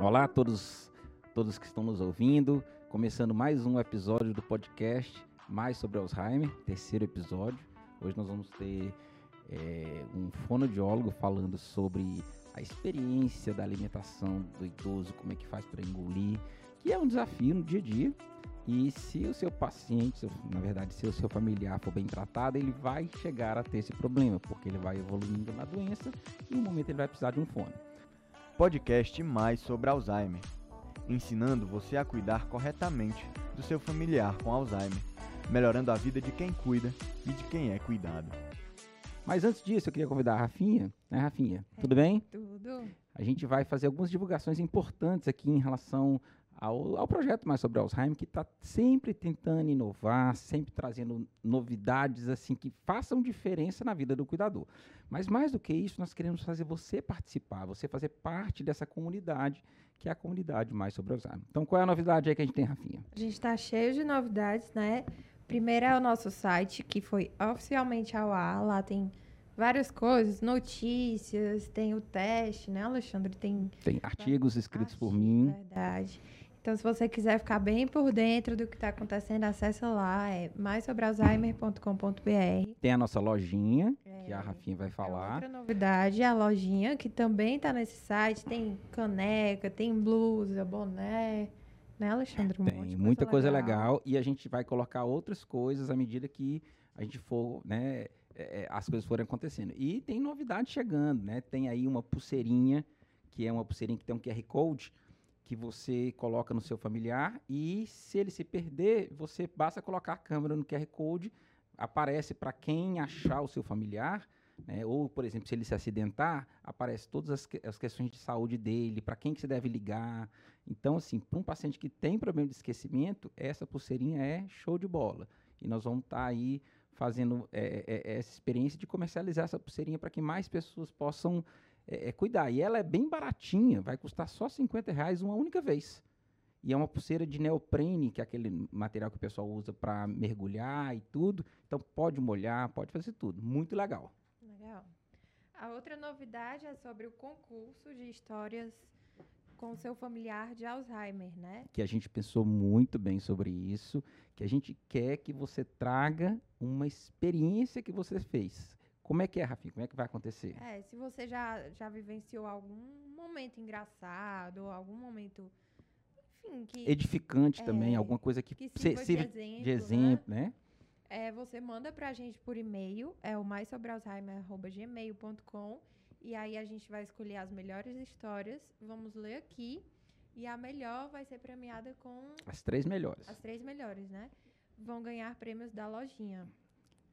Olá a todos, todos que estão nos ouvindo, começando mais um episódio do podcast Mais sobre Alzheimer, terceiro episódio. Hoje nós vamos ter é, um fonoaudiólogo falando sobre a experiência da alimentação do idoso, como é que faz para engolir, que é um desafio no dia a dia. E se o seu paciente, na verdade, se o seu familiar for bem tratado, ele vai chegar a ter esse problema, porque ele vai evoluindo na doença e no momento ele vai precisar de um fone. Podcast mais sobre Alzheimer, ensinando você a cuidar corretamente do seu familiar com Alzheimer, melhorando a vida de quem cuida e de quem é cuidado. Mas antes disso, eu queria convidar a Rafinha, né, Rafinha? Tudo bem? Tudo. A gente vai fazer algumas divulgações importantes aqui em relação ao, ao projeto mais sobre Alzheimer, que está sempre tentando inovar, sempre trazendo novidades assim que façam diferença na vida do cuidador. Mas mais do que isso, nós queremos fazer você participar, você fazer parte dessa comunidade, que é a comunidade mais sobre Alzheimer. Então, qual é a novidade aí que a gente tem, Rafinha? A gente está cheio de novidades, né? Primeiro é o nosso site, que foi oficialmente ao ar. Lá tem várias coisas, notícias, tem o teste, né, Alexandre? Tem, tem artigos escritos artigos, por mim. Verdade. Então, se você quiser ficar bem por dentro do que está acontecendo, acessa lá, é maisobrealzheimer.com.br. Tem a nossa lojinha, é, que a Rafinha vai falar. É outra novidade, a lojinha, que também está nesse site. Tem caneca, tem blusa, boné, né, Alexandre? Um Tem muita coisa legal. legal. e a gente vai colocar outras coisas à medida que a gente for, né, é, as coisas forem acontecendo. E tem novidade chegando, né? Tem aí uma pulseirinha, que é uma pulseirinha que tem um QR Code, que você coloca no seu familiar e se ele se perder, você basta colocar a câmera no QR Code, aparece para quem achar o seu familiar, né? ou, por exemplo, se ele se acidentar, aparece todas as, que, as questões de saúde dele, para quem que você deve ligar. Então, assim, para um paciente que tem problema de esquecimento, essa pulseirinha é show de bola. E nós vamos estar tá aí fazendo é, é, essa experiência de comercializar essa pulseirinha para que mais pessoas possam é, é, cuidar. E ela é bem baratinha, vai custar só 50 reais uma única vez. E é uma pulseira de neoprene, que é aquele material que o pessoal usa para mergulhar e tudo. Então pode molhar, pode fazer tudo. Muito legal. Legal. A outra novidade é sobre o concurso de histórias com seu familiar de Alzheimer, né? Que a gente pensou muito bem sobre isso, que a gente quer que você traga uma experiência que você fez. Como é que é, Rafinha? Como é que vai acontecer? É, se você já, já vivenciou algum momento engraçado, algum momento, enfim, que... Edificante é, também, alguma coisa que, que sirva, de exemplo, de exemplo né? né? É, você manda pra gente por e-mail, é o maisobrealzheimer.gmail.com e aí a gente vai escolher as melhores histórias, vamos ler aqui. E a melhor vai ser premiada com. As três melhores. As três melhores, né? Vão ganhar prêmios da lojinha.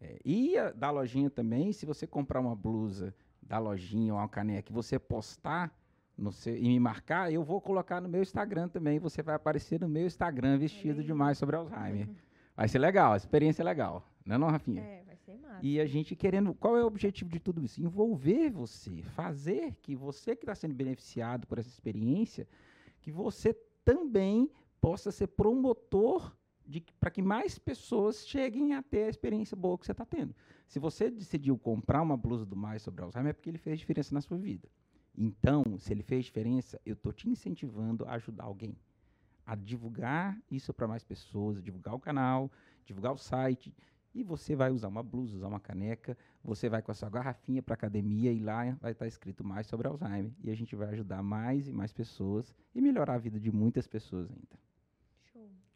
É, e a, da lojinha também, se você comprar uma blusa da lojinha ou uma caneca e você postar no seu, e me marcar, eu vou colocar no meu Instagram também. Você vai aparecer no meu Instagram vestido é demais sobre Alzheimer. Vai ser legal, a experiência é legal. Não é não, Rafinha? É, vai ser massa. E a gente querendo... Qual é o objetivo de tudo isso? Envolver você. Fazer que você que está sendo beneficiado por essa experiência, que você também possa ser promotor para que mais pessoas cheguem a ter a experiência boa que você está tendo. Se você decidiu comprar uma blusa do Mais sobre Alzheimer, é porque ele fez diferença na sua vida. Então, se ele fez diferença, eu estou te incentivando a ajudar alguém a divulgar isso para mais pessoas, divulgar o canal, divulgar o site. E você vai usar uma blusa, usar uma caneca, você vai com a sua garrafinha para academia e lá vai estar tá escrito mais sobre Alzheimer. E a gente vai ajudar mais e mais pessoas e melhorar a vida de muitas pessoas ainda.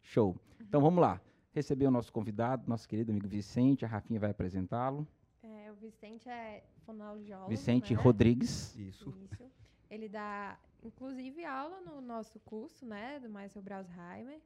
Show. Uhum. Então vamos lá. Receber o nosso convidado, nosso querido amigo Vicente. A Rafinha vai apresentá-lo. É, o Vicente é fonoaudiólogo. Vicente né? Rodrigues. Isso. Isso. Ele dá inclusive aula no nosso curso, né, do Mais sobre Alzheimer.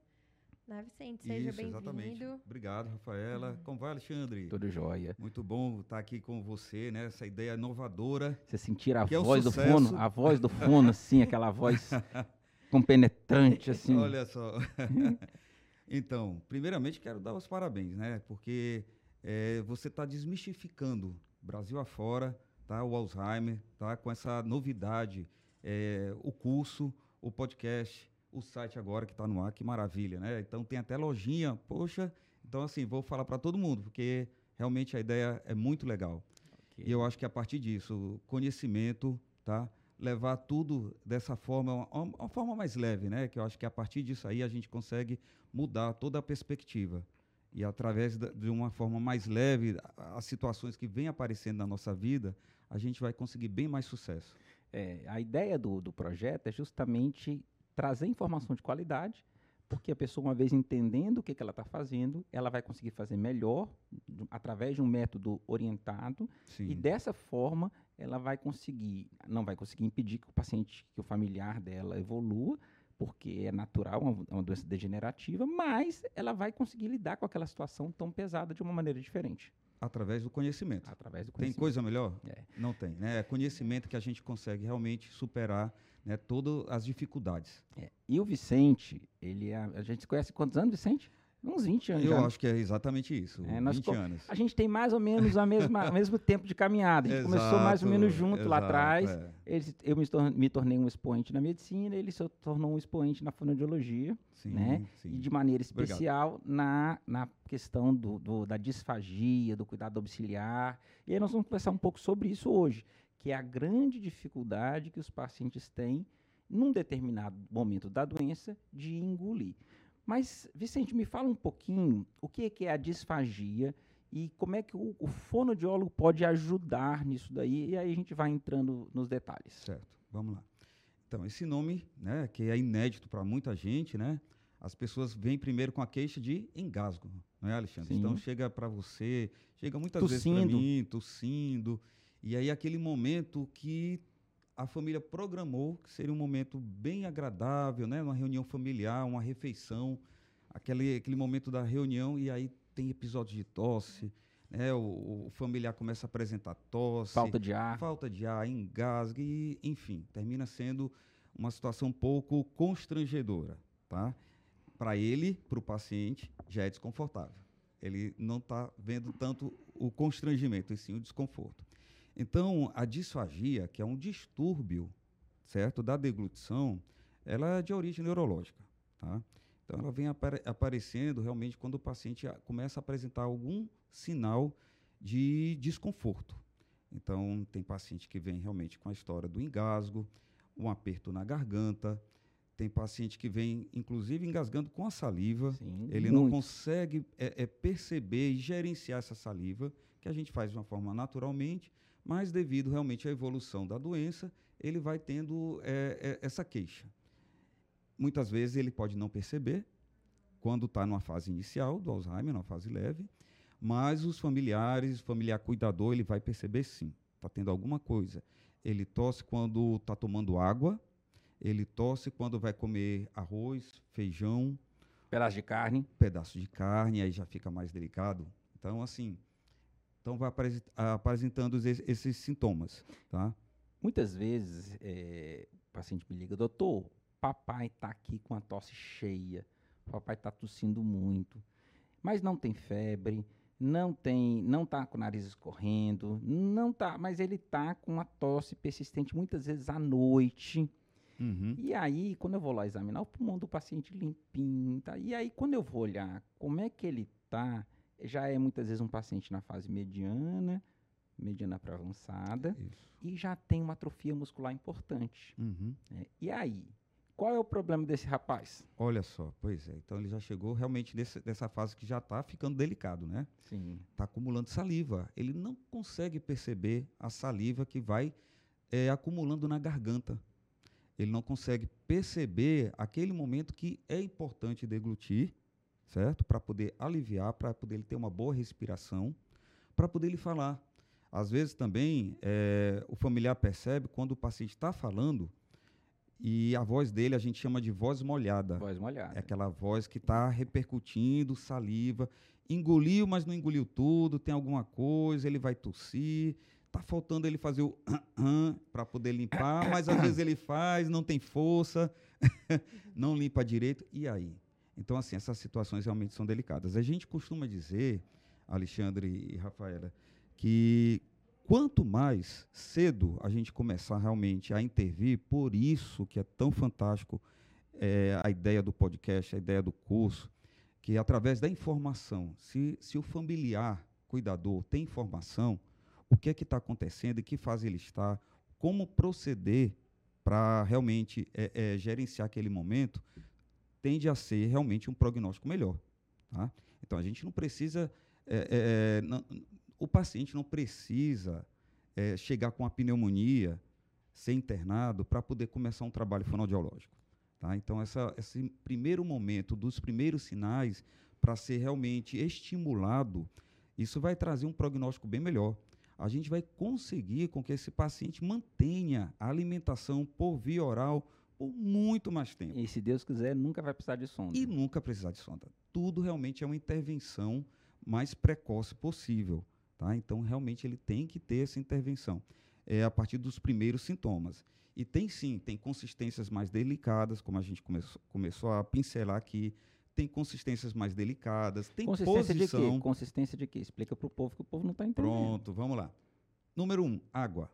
Né, Vicente? Seja bem-vindo. Obrigado, Rafaela. Uhum. Como vai, Alexandre? Tudo jóia. Muito bom estar aqui com você, né? Essa ideia inovadora. Você sentir a voz é um do fono, a voz do fono, assim, aquela voz compenetrante, assim. Olha só. então, primeiramente quero dar os parabéns, né? Porque é, você está desmistificando Brasil afora, tá? O Alzheimer, tá? Com essa novidade é, o curso, o podcast, o site agora que está no ar, que maravilha, né? Então tem até lojinha, poxa. Então, assim, vou falar para todo mundo, porque realmente a ideia é muito legal. Ok. E eu acho que a partir disso, conhecimento, tá? Levar tudo dessa forma, uma, uma forma mais leve, né? Que eu acho que a partir disso aí a gente consegue mudar toda a perspectiva. E através de uma forma mais leve, as situações que vêm aparecendo na nossa vida, a gente vai conseguir bem mais sucesso. É, a ideia do, do projeto é justamente trazer informação de qualidade, porque a pessoa, uma vez entendendo o que, que ela está fazendo, ela vai conseguir fazer melhor através de um método orientado Sim. e dessa forma ela vai conseguir, não vai conseguir impedir que o paciente, que o familiar dela evolua, porque é natural, uma, uma doença degenerativa, mas ela vai conseguir lidar com aquela situação tão pesada de uma maneira diferente, Através do conhecimento. através do Tem conhecimento. coisa melhor? É. Não tem, né? É conhecimento que a gente consegue realmente superar né, todas as dificuldades. É, E o Vicente, ele é, a gente se conhece quantos anos, Vicente? Uns 20 anos Eu já. acho que é exatamente isso, É, nós 20 co- anos. A gente tem mais ou menos a mesma, o mesmo tempo de caminhada. A gente começou mais ou Exato, menos junto lá exato, atrás. é. Ele eu me, me tornei um expoente na medicina, ele se tornou um expoente na fonoaudiologia, Sim, né? sim. e de maneira Obrigado. especial na, na questão do, do- da disfagia, do cuidado domiciliar. E aí nós vamos conversar um pouco sobre isso hoje, que é a grande dificuldade que os pacientes têm num determinado momento da doença de engolir. Mas, Vicente, me fala um pouquinho o que é, que é a disfagia e como é que o, o fonoaudiólogo pode ajudar nisso daí, e aí a gente vai entrando nos detalhes. Certo, vamos lá. Então, esse nome, né, que é inédito para muita gente, né? As pessoas vêm primeiro com a queixa de engasgo, não é, Alexandre? Sim. Então, chega para você, chega muitas vezes para Tossindo. mim, tossindo, e aí aquele momento que a família programou que seria um momento bem agradável, né? Uma reunião familiar, uma refeição, aquele, aquele momento da reunião, e aí tem episódio de tosse, né? O, o familiar começa a apresentar tosse, Falta de ar. falta de ar, engasgue, e, enfim, termina sendo uma situação um pouco constrangedora, tá? Para ele, para o paciente, já é desconfortável. Ele não está vendo tanto o constrangimento, e sim o desconforto. Então, a disfagia, que é um distúrbio, certo, da deglutição, ela é de origem neurológica, tá? Então, ela vem apare- aparecendo realmente quando o paciente começa a apresentar algum sinal de desconforto. Então, tem paciente que vem realmente com a história do engasgo, um aperto na garganta, tem paciente que vem, inclusive, engasgando com a saliva, Sim, ele não muito. consegue é, é, perceber e gerenciar essa saliva, que a gente faz de uma forma naturalmente, mas devido realmente à evolução da doença, ele vai tendo é, é, essa queixa. Muitas vezes ele pode não perceber, quando está numa fase inicial do Alzheimer, numa fase leve, mas os familiares, o familiar cuidador, ele vai perceber sim, está tendo alguma coisa. Ele tosse quando está tomando água, ele tosse quando vai comer arroz, feijão, Pedaço de carne. pedaço de carne, aí já fica mais delicado. Então, assim, então vai apresen- apresentando es- esses sintomas, tá? Muitas vezes eh, o paciente me liga, doutor, papai está aqui com a tosse cheia, papai está tossindo muito, mas não tem febre, não tem, não está com o nariz escorrendo, não tá, mas ele está com uma tosse persistente muitas vezes à noite. E aí, quando eu vou lá examinar o pulmão do paciente limpinho, tá? E aí, quando eu vou olhar como é que ele tá, já é muitas vezes um paciente na fase mediana, mediana para avançada, Isso. e já tem uma atrofia muscular importante. Uhum. né? E aí, qual é o problema desse rapaz? Olha só, pois é. Então ele já chegou realmente nesse, nessa fase que já está ficando delicado, né? Sim. Está acumulando saliva. Ele não consegue perceber a saliva que vai eh, acumulando na garganta. Ele não consegue perceber aquele momento que é importante deglutir, certo? Para poder aliviar, para poder ele ter uma boa respiração, para poder ele falar. Às vezes também eh, o familiar percebe quando o paciente está falando e a voz dele a gente chama de voz molhada. Voz molhada. É aquela voz que está repercutindo saliva. Engoliu, mas não engoliu tudo. Tem alguma coisa, ele vai tossir. Tá faltando ele fazer o para poder limpar, mas às vezes ele faz, não tem força, não limpa direito. E aí? Então, assim, essas situações realmente são delicadas. A gente costuma dizer, Alexandre e Rafaela, que quanto mais cedo a gente começar realmente a intervir, por isso que é tão fantástico é, a ideia do podcast, a ideia do curso, que através da informação, se, se o familiar cuidador tem informação, o que é que está acontecendo, em que fase ele está, como proceder para realmente é, é, gerenciar aquele momento, tende a ser realmente um prognóstico melhor. Tá? Então, a gente não precisa. É, é não, o paciente não precisa é, chegar com a pneumonia, ser internado, para poder começar um trabalho fonoaudiológico. Tá? Então, essa, esse primeiro momento, dos primeiros sinais, para ser realmente estimulado, isso vai trazer um prognóstico bem melhor. A gente vai conseguir com que esse paciente mantenha a alimentação por via oral por muito mais tempo. E se Deus quiser, nunca vai precisar de sonda. E nunca precisar de sonda. Tudo realmente é uma intervenção mais precoce possível. Tá? Então, realmente, ele tem que ter essa intervenção é, a partir dos primeiros sintomas. E tem sim, tem consistências mais delicadas, como a gente começou, começou a pincelar aqui, tem consistências mais delicadas, tem Consistência posição... de quê? Consistência de quê? Explica para o povo que o povo não está entendendo. Pronto, vamos lá. Número um, água.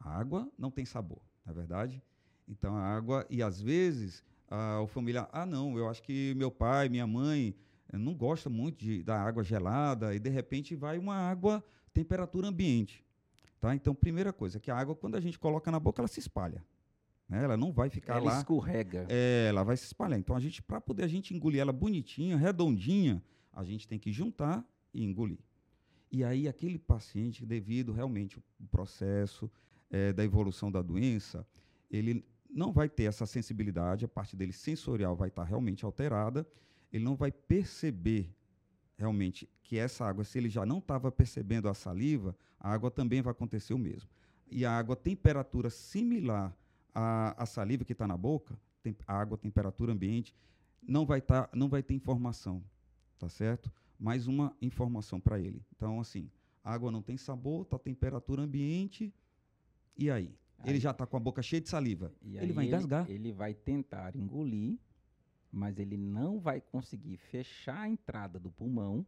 A água não tem sabor, não é verdade? Então, a água, e às vezes, a, o familiar, ah, não, eu acho que meu pai, minha mãe, eh, não gosta muito de, da água gelada, e de repente vai uma água temperatura ambiente. Tá? Então, primeira coisa, que a água, quando a gente coloca na boca, ela se espalha. Né? Ela não vai ficar ela lá. Ela escorrega. É, ela vai se espalhar. Então, a gente, para poder a gente engolir ela bonitinha, redondinha, a gente tem que juntar e engolir. E aí, aquele paciente, devido realmente ao processo é, da evolução da doença, ele não vai ter essa sensibilidade, a parte dele sensorial vai estar realmente alterada, ele não vai perceber realmente que essa água, se ele já não estava percebendo a saliva, a água também vai acontecer o mesmo. E a água temperatura similar à, à saliva que está na boca, tem, a água temperatura ambiente, não vai, tá, não vai ter informação, tá certo? Mais uma informação para ele. Então, assim, a água não tem sabor, está temperatura ambiente, e aí? Aí ele já está com a boca cheia de saliva. ele vai engasgar. Ele, ele vai tentar engolir, mas ele não vai conseguir fechar a entrada do pulmão,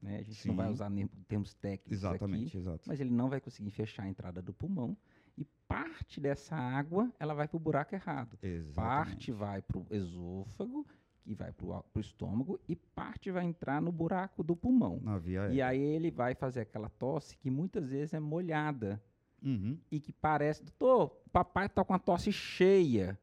né? A gente Sim. não vai usar termos técnicos Exatamente, aqui, exato. mas ele não vai conseguir fechar a entrada do pulmão e parte dessa água ela vai para o buraco errado. Exatamente. Parte vai para o esôfago e vai para o estômago e parte vai entrar no buraco do pulmão. Na via e aí ele vai fazer aquela tosse que muitas vezes é molhada uhum. e que parece, doutor, papai está com a tosse cheia.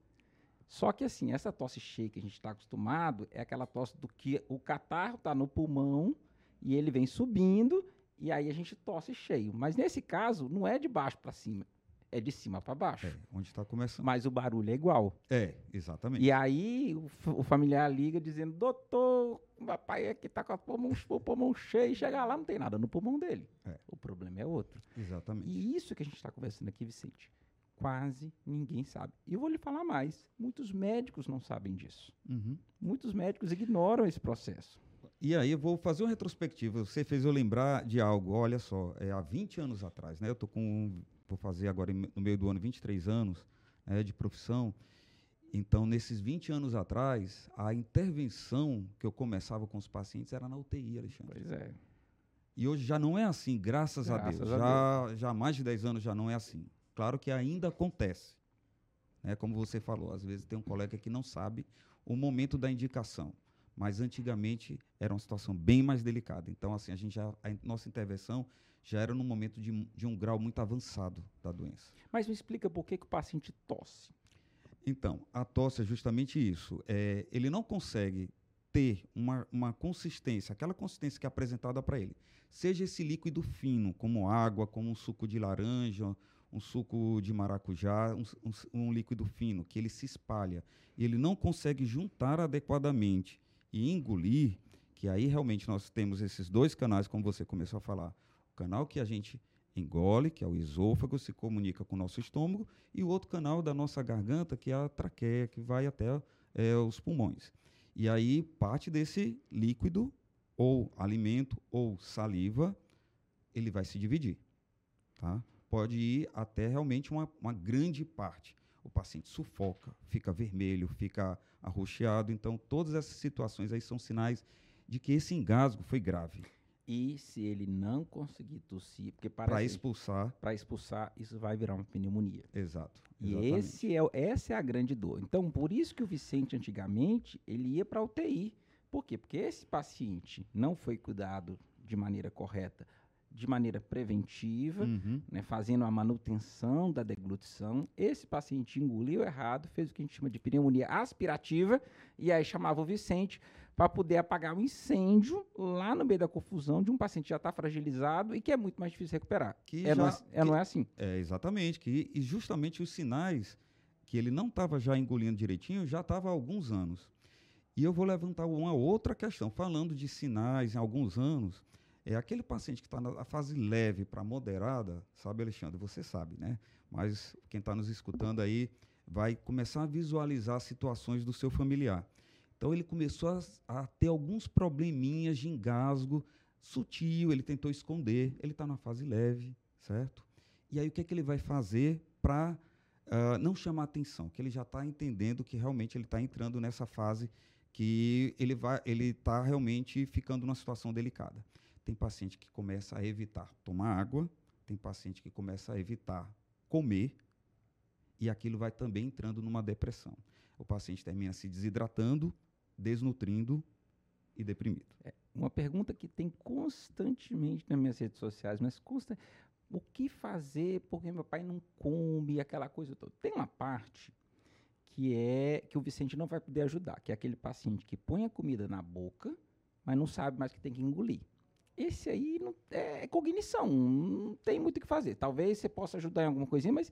Só que assim, essa tosse cheia que a gente está acostumado é aquela tosse do que o catarro está no pulmão e ele vem subindo e aí a gente tosse cheio. Mas nesse caso, não é de baixo para cima, é de cima para baixo. É, onde está começando. Mas o barulho é igual. É, exatamente. E aí o, o familiar liga dizendo: Doutor, o papai aqui está com pulmão, o pulmão cheio. Chega lá, não tem nada no pulmão dele. É. Problema é outro. Exatamente. E isso que a gente está conversando aqui, Vicente, quase ninguém sabe. E eu vou lhe falar mais: muitos médicos não sabem disso. Uhum. Muitos médicos ignoram esse processo. E aí eu vou fazer uma retrospectiva. Você fez eu lembrar de algo. Olha só, é, há 20 anos atrás, né? Eu tô com, vou fazer agora no meio do ano 23 anos né, de profissão. Então, nesses 20 anos atrás, a intervenção que eu começava com os pacientes era na UTI, Alexandre. Pois é. E hoje já não é assim, graças, graças a Deus. A já, Deus. já há mais de 10 anos já não é assim. Claro que ainda acontece. Né? Como você falou, às vezes tem um colega que não sabe o momento da indicação mas antigamente era uma situação bem mais delicada. Então, assim, a gente já, a nossa intervenção já era num momento de, de um grau muito avançado da doença. Mas me explica por que, que o paciente tosse. Então, a tosse é justamente isso. É, ele não consegue ter uma, uma consistência, aquela consistência que é apresentada para ele. Seja esse líquido fino, como água, como um suco de laranja, um suco de maracujá, um, um, um líquido fino, que ele se espalha. E ele não consegue juntar adequadamente e engolir, que aí realmente nós temos esses dois canais, como você começou a falar. O canal que a gente engole, que é o esôfago, se comunica com o nosso estômago, e o outro canal da nossa garganta, que é a traqueia, que vai até é, os pulmões. E aí, parte desse líquido, ou alimento, ou saliva, ele vai se dividir. Tá? Pode ir até realmente uma, uma grande parte o paciente sufoca, fica vermelho, fica arroxeado. Então, todas essas situações aí são sinais de que esse engasgo foi grave. E se ele não conseguir tossir, porque para expulsar, para expulsar, isso vai virar uma pneumonia. Exato. E esse é, essa é a grande dor. Então, por isso que o Vicente antigamente ele ia para UTI. Por quê? Porque esse paciente não foi cuidado de maneira correta de maneira preventiva, Uhum. né, fazendo a manutenção da deglutição. Esse paciente engoliu errado, fez o que a gente chama de pneumonia aspirativa, e aí chamava o Vicente para poder apagar o incêndio lá no meio da confusão de um paciente que já está fragilizado e que é muito mais difícil recuperar. Que É, não, já- é, é, não é assim. É, exatamente. Que, e justamente os sinais que ele não estava já engolindo direitinho, já estava há alguns anos. E eu vou levantar uma outra questão. Falando de sinais em alguns anos, é aquele paciente que está na fase leve para moderada, sabe, Alexandre? Você sabe, né? Mas quem está nos escutando aí vai começar a visualizar situações do seu familiar. Então ele começou a, a ter alguns probleminhas de engasgo sutil, ele tentou esconder, ele está na fase leve, certo? E aí o que, é que ele vai fazer para não chamar atenção? Que ele já está entendendo que realmente ele está entrando nessa fase que ele vai, ele está realmente ficando numa situação delicada. Tem paciente que começa a evitar tomar água, tem paciente que começa a evitar comer, e aquilo vai também entrando numa depressão. O paciente termina se desidratando, desnutrindo e deprimido. Uma pergunta que tem constantemente nas minhas redes sociais, mas consta o que fazer porque meu pai não come, aquela coisa toda. Tem uma parte que é que o Vicente não vai poder ajudar, que é aquele paciente que põe a comida na boca, mas não sabe mais que tem que engolir. Esse aí não, é cognição, não tem muito o que fazer. Talvez você possa ajudar em alguma coisinha, mas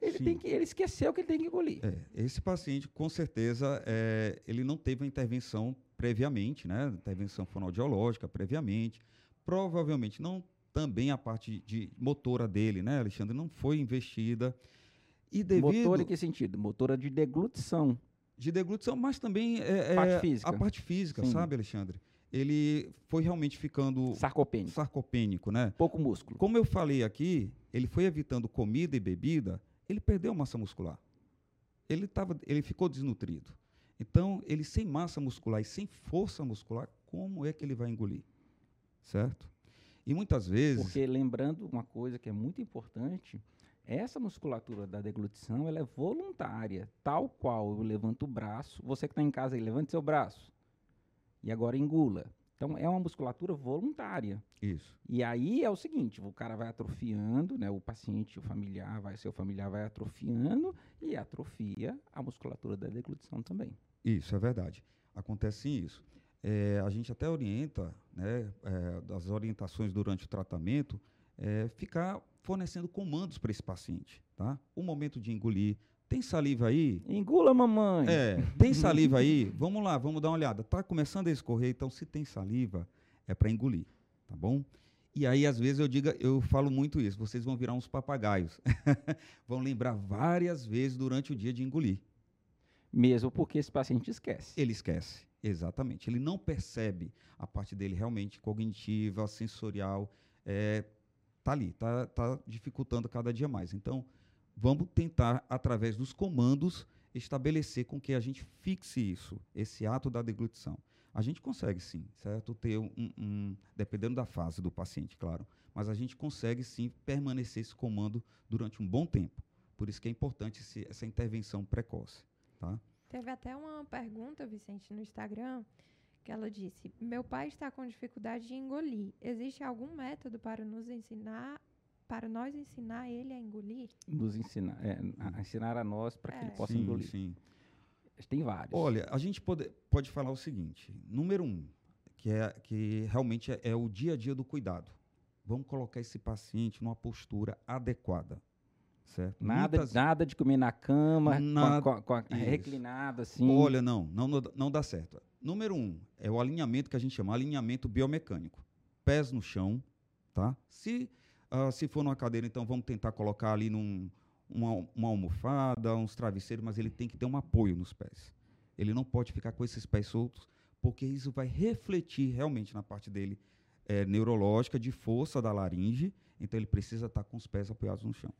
ele, Sim. tem que, ele esqueceu que ele tem que engolir. É, esse paciente, com certeza, é, ele não teve uma intervenção previamente, né? Intervenção fonoaudiológica previamente. Provavelmente não também a parte de motora dele, né, Alexandre, não foi investida. E devido Motor em que sentido? Motora de deglutição. de deglutição, mas também é, é Parte física. a parte física, Sim. sabe, Alexandre? Ele foi realmente ficando Sarcopênico. sarcopênico, né? Pouco músculo. Como eu falei aqui, ele foi evitando comida e bebida, ele perdeu massa muscular. Ele, tava, ele ficou desnutrido. Então, ele sem massa muscular e sem força muscular, como é que ele vai engolir? Certo? E muitas vezes. Porque lembrando uma coisa que é muito importante, essa musculatura da deglutição ela é voluntária, tal qual eu levanto o braço, você que está em casa aí, levante seu braço e agora engula. Então é uma musculatura voluntária. Isso. E aí é o seguinte, o cara vai atrofiando, né, o paciente, o familiar, vai, seu familiar vai atrofiando e atrofia a musculatura da deglutição também. Isso, é verdade. Acontece sim isso. É, a gente até orienta, né, é, das orientações durante o tratamento, é, ficar fornecendo comandos para esse paciente. Tá? O momento de engolir. Tem saliva aí? Engula, mamãe! É, tem saliva aí? Vamos lá, vamos dar uma olhada. Tá começando a escorrer, então se tem saliva, é para engolir, tá bom? E aí, às vezes, eu digo, eu falo muito isso, vocês vão virar uns papagaios. vão lembrar várias vezes durante o dia de engolir. Mesmo porque esse paciente esquece. Ele esquece, exatamente. Ele não percebe a parte dele realmente cognitiva, sensorial. É, tá ali, tá, tá dificultando cada dia mais. Então, vamos tentar, através dos comandos, estabelecer com que a gente fixe isso, esse ato da deglutição. A gente consegue sim, certo? Ter um, um- dependendo da fase do paciente, claro, mas a gente consegue sim permanecer esse comando durante um bom tempo. Por isso que é importante esse- essa intervenção precoce, tá? Teve até uma pergunta, Vicente, no Instagram, que ela disse: Meu pai está com dificuldade de engolir. Existe algum método para nos ensinar, para nós ensinar ele a engolir? Nos ensinar, é, a- ensinar a nós para que ele É. possa sim, engolir. sim. Tem vários. Olha, a gente pode, pode falar o seguinte: número um, que, é, que realmente é, é o dia a dia do cuidado. Vamos colocar esse paciente numa postura adequada. Certo? Nada, Muitas- nada de comer na cama, com a- Nada- com a, com a Isso. reclinada assim. Olha, não, não, não dá certo. Número um é o alinhamento que a gente chama alinhamento biomecânico. Pés no chão, tá? Se, ah, se for numa cadeira, então vamos tentar colocar ali num, uma, uma almofada, uns travesseiros, mas ele tem que ter um apoio nos pés. Ele não pode ficar com esses pés soltos, porque isso vai refletir realmente na parte dele eh, neurológica, de força da laringe. Então ele precisa estar com os pés apoiados no chão.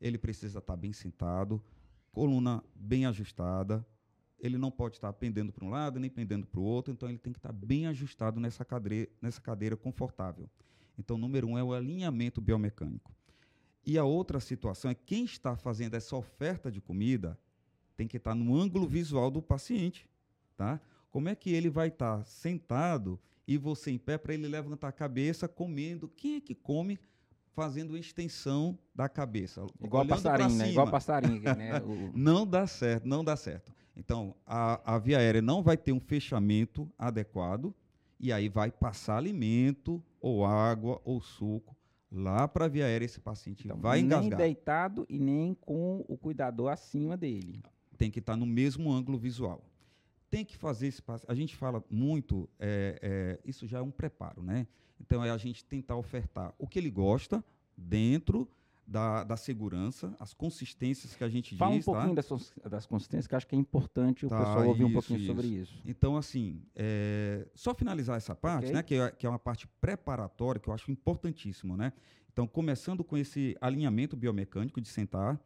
Ele precisa estar bem sentado, coluna bem ajustada. Ele não pode estar pendendo para um lado nem pendendo para o outro, então ele tem que estar bem ajustado nessa cadeira, nessa cadeira confortável. Então, número um é o alinhamento biomecânico. E a outra situação é quem está fazendo essa oferta de comida tem que estar no ângulo visual do paciente, tá? Como é que ele vai estar sentado e você em pé para ele levantar a cabeça comendo. Quem é que come fazendo extensão da cabeça? Igual passarinho, né? Igual passarinho, né? O- Não dá certo, não dá certo. Então, a, a via aérea não vai ter um fechamento adequado e aí vai passar alimento ou água ou suco lá para a via aérea esse paciente então, vai nem engasgar. deitado e nem com o cuidador acima dele. Tem que estar no mesmo ângulo visual. Tem que fazer esse passe. A gente fala muito, é, é, isso já é um preparo, né? Então é a gente tentar ofertar o que ele gosta dentro da, da segurança, as consistências que a gente Fala um diz, tá? pouquinho das, cons- das consistências, que acho que é importante o Tá, pessoal ouvir um isso, pouquinho isso. sobre isso. Então, assim, é, só finalizar essa parte, Ok. né, que é, que é uma parte preparatória, que eu acho importantíssimo, né? Então, começando com esse alinhamento biomecânico de sentar,